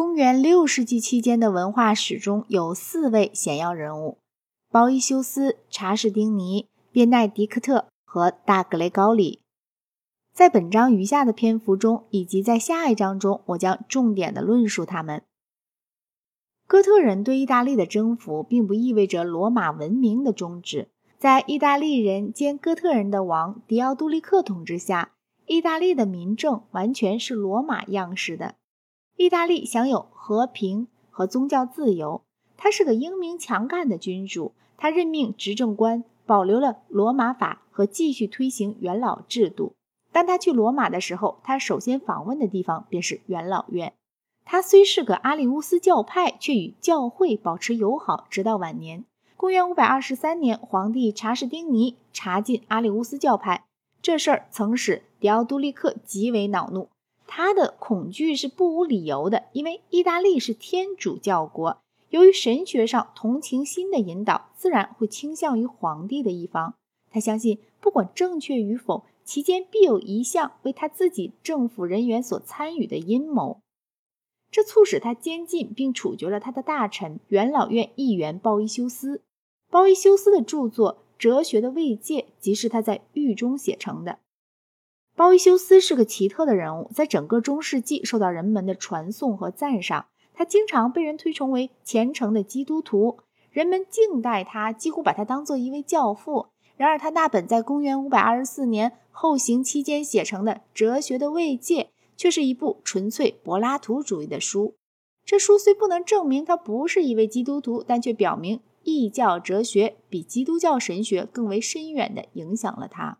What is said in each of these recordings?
公元六世纪期间的文化史中有四位显要人物：包伊修斯、查士丁尼、别奈迪克特和大格雷高里。在本章余下的篇幅中，以及在下一章中，我将重点的论述他们。哥特人对意大利的征服，并不意味着罗马文明的终止。在意大利人兼哥特人的王迪奥杜利克统治下，意大利的民政完全是罗马样式的。意大利享有和平和宗教自由。他是个英明强干的君主。他任命执政官，保留了罗马法和继续推行元老制度。当他去罗马的时候，他首先访问的地方便是元老院。他虽是个阿里乌斯教派，却与教会保持友好，直到晚年。公元五百二十三年，皇帝查士丁尼查禁阿里乌斯教派，这事儿曾使迪奥杜利克极为恼怒。他的恐惧是不无理由的，因为意大利是天主教国，由于神学上同情心的引导，自然会倾向于皇帝的一方。他相信，不管正确与否，其间必有一项为他自己政府人员所参与的阴谋。这促使他监禁并处决了他的大臣元老院议员鲍伊修斯。鲍伊修斯的著作《哲学的慰藉》即是他在狱中写成的。鲍伊修斯是个奇特的人物，在整个中世纪受到人们的传颂和赞赏。他经常被人推崇为虔诚的基督徒，人们敬待他，几乎把他当做一位教父。然而，他那本在公元524年后行期间写成的《哲学的慰藉》却是一部纯粹柏拉图主义的书。这书虽不能证明他不是一位基督徒，但却表明异教哲学比基督教神学更为深远地影响了他。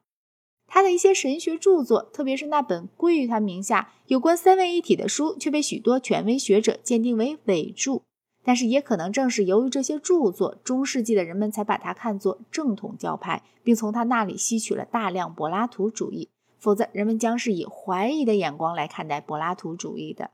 他的一些神学著作，特别是那本归于他名下有关三位一体的书，却被许多权威学者鉴定为伪著。但是，也可能正是由于这些著作，中世纪的人们才把他看作正统教派，并从他那里吸取了大量柏拉图主义。否则，人们将是以怀疑的眼光来看待柏拉图主义的。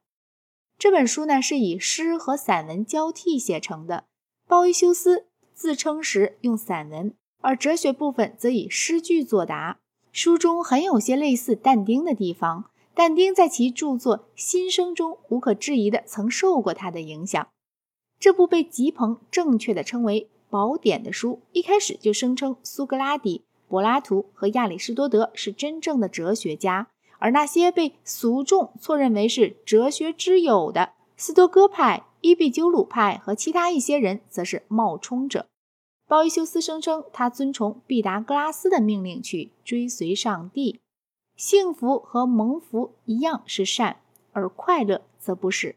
这本书呢，是以诗和散文交替写成的。鲍伊修斯自称时用散文，而哲学部分则以诗句作答。书中很有些类似但丁的地方，但丁在其著作《新生》中无可置疑的曾受过他的影响。这部被吉朋正确的称为宝典的书，一开始就声称苏格拉底、柏拉图和亚里士多德是真正的哲学家，而那些被俗众错认为是哲学之友的斯多哥派、伊壁鸠鲁派和其他一些人，则是冒充者。鲍伊修斯声称，他遵从毕达哥拉斯的命令去追随上帝。幸福和蒙福一样是善，而快乐则不是。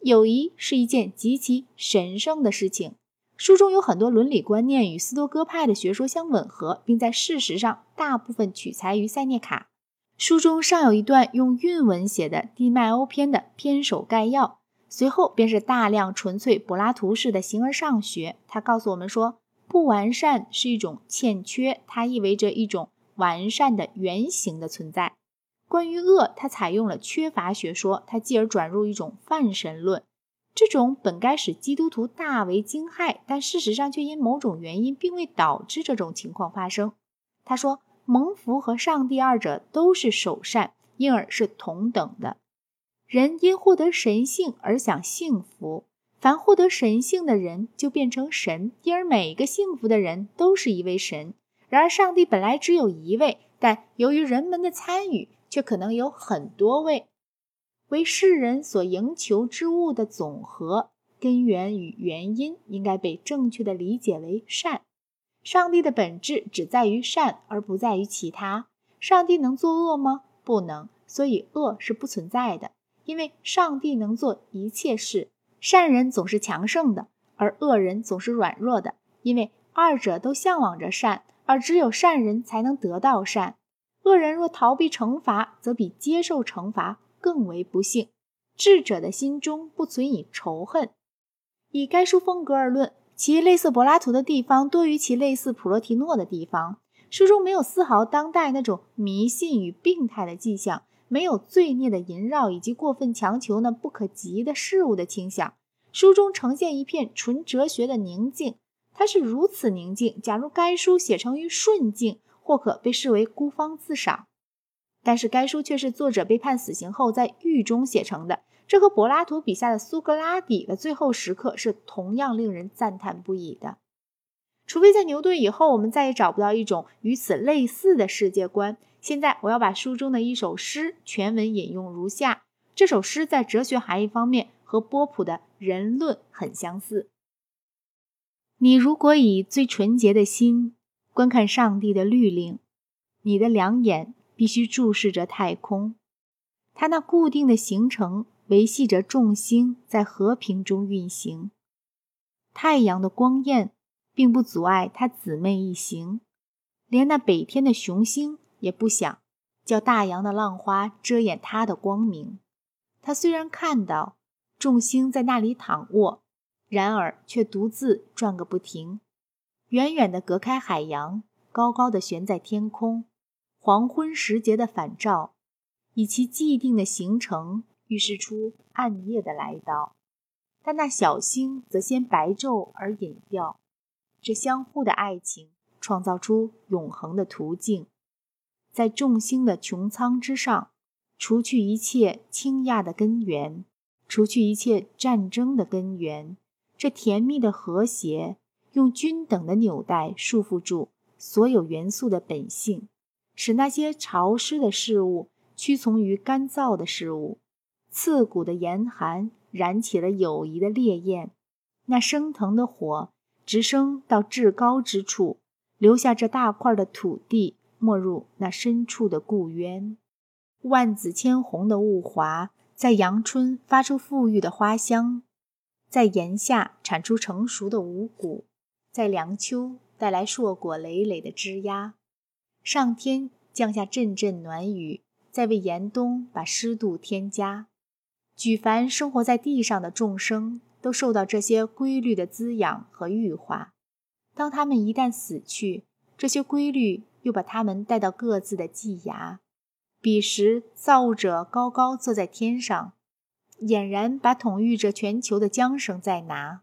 友谊是一件极其神圣的事情。书中有很多伦理观念与斯多哥派的学说相吻合，并在事实上大部分取材于塞涅卡。书中尚有一段用韵文写的《地迈欧篇》的篇首概要，随后便是大量纯粹柏拉图式的形而上学。他告诉我们说。不完善是一种欠缺，它意味着一种完善的原型的存在。关于恶，它采用了缺乏学说，他继而转入一种泛神论。这种本该使基督徒大为惊骇，但事实上却因某种原因并未导致这种情况发生。他说，蒙福和上帝二者都是首善，因而是同等的。人因获得神性而想幸福。凡获得神性的人就变成神，因而每一个幸福的人都是一位神。然而，上帝本来只有一位，但由于人们的参与，却可能有很多位。为世人所营求之物的总和，根源与原因应该被正确的理解为善。上帝的本质只在于善，而不在于其他。上帝能作恶吗？不能，所以恶是不存在的，因为上帝能做一切事。善人总是强盛的，而恶人总是软弱的，因为二者都向往着善，而只有善人才能得到善。恶人若逃避惩罚，则比接受惩罚更为不幸。智者的心中不存以仇恨。以该书风格而论，其类似柏拉图的地方多于其类似普罗提诺的地方。书中没有丝毫当代那种迷信与病态的迹象。没有罪孽的萦绕，以及过分强求那不可及的事物的倾向。书中呈现一片纯哲学的宁静，它是如此宁静。假如该书写成于顺境，或可被视为孤芳自赏。但是该书却是作者被判死刑后在狱中写成的，这和柏拉图笔下的苏格拉底的最后时刻是同样令人赞叹不已的。除非在牛顿以后，我们再也找不到一种与此类似的世界观。现在，我要把书中的一首诗全文引用如下。这首诗在哲学含义方面和波普的人论很相似。你如果以最纯洁的心观看上帝的律令，你的两眼必须注视着太空，它那固定的行程维系着众星在和平中运行。太阳的光焰并不阻碍它姊妹一行，连那北天的雄星也不想叫大洋的浪花遮掩它的光明。他虽然看到众星在那里躺卧。然而，却独自转个不停，远远地隔开海洋，高高的悬在天空。黄昏时节的反照，以其既定的行程预示出暗夜的来到。但那小星则先白昼而隐掉。这相互的爱情创造出永恒的途径，在众星的穹苍之上，除去一切倾轧的根源，除去一切战争的根源。这甜蜜的和谐，用均等的纽带束缚住所有元素的本性，使那些潮湿的事物屈从于干燥的事物。刺骨的严寒燃起了友谊的烈焰，那升腾的火直升到至高之处，留下这大块的土地没入那深处的故渊。万紫千红的雾华在阳春发出馥郁的花香。在炎夏产出成熟的五谷，在凉秋带来硕果累累的枝桠，上天降下阵阵暖雨，在为严冬把湿度添加。举凡生活在地上的众生，都受到这些规律的滋养和育化。当他们一旦死去，这些规律又把他们带到各自的季芽。彼时，造物者高高坐在天上。俨然把统御着全球的缰绳在拿，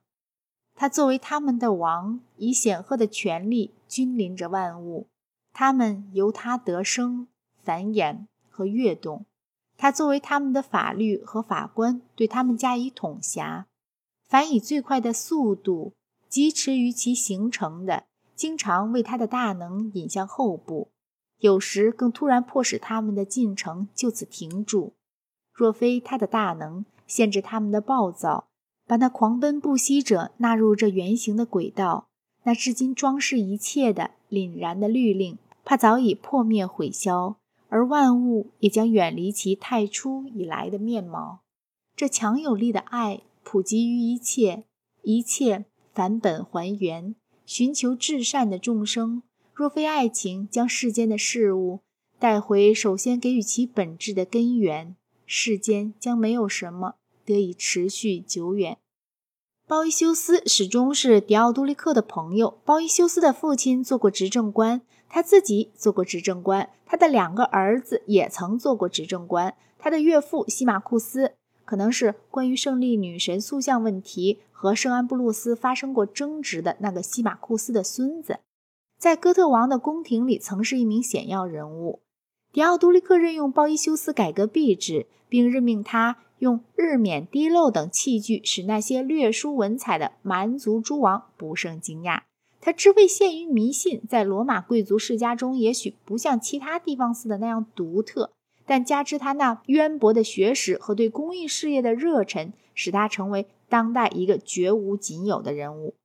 他作为他们的王，以显赫的权力君临着万物，他们由他得生、繁衍和跃动。他作为他们的法律和法官，对他们加以统辖。凡以最快的速度疾驰于其形成的，经常为他的大能引向后部，有时更突然迫使他们的进程就此停住。若非他的大能限制他们的暴躁，把那狂奔不息者纳入这圆形的轨道，那至今装饰一切的凛然的律令，怕早已破灭毁消，而万物也将远离其太初以来的面貌。这强有力的爱普及于一切，一切返本还原，寻求至善的众生。若非爱情将世间的事物带回首先给予其本质的根源。世间将没有什么得以持续久远。鲍伊修斯始终是狄奥多利克的朋友。鲍伊修斯的父亲做过执政官，他自己做过执政官，他的两个儿子也曾做过执政官。他的岳父西马库斯可能是关于胜利女神塑像问题和圣安布鲁斯发生过争执的那个西马库斯的孙子，在哥特王的宫廷里曾是一名显要人物。狄奥多利克任用鲍伊修斯改革币制，并任命他用日冕、滴漏等器具，使那些略输文采的蛮族诸王不胜惊讶。他之位限于迷信，在罗马贵族世家中也许不像其他地方似的那样独特，但加之他那渊博的学识和对公益事业的热忱，使他成为当代一个绝无仅有的人物。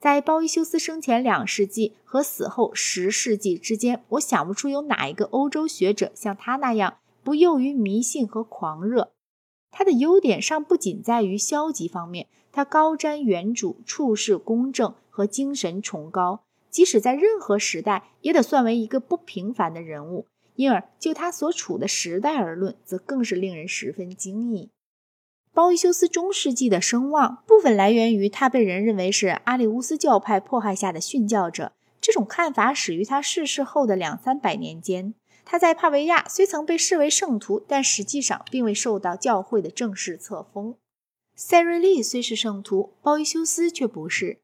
在鲍伊修斯生前两世纪和死后十世纪之间，我想不出有哪一个欧洲学者像他那样不囿于迷信和狂热。他的优点尚不仅在于消极方面，他高瞻远瞩、处事公正和精神崇高，即使在任何时代也得算为一个不平凡的人物。因而，就他所处的时代而论，则更是令人十分惊异。包伊修斯中世纪的声望部分来源于他被人认为是阿里乌斯教派迫害下的殉教者。这种看法始于他逝世后的两三百年间。他在帕维亚虽曾被视为圣徒，但实际上并未受到教会的正式册封。塞瑞利虽是圣徒，鲍伊修斯却不是。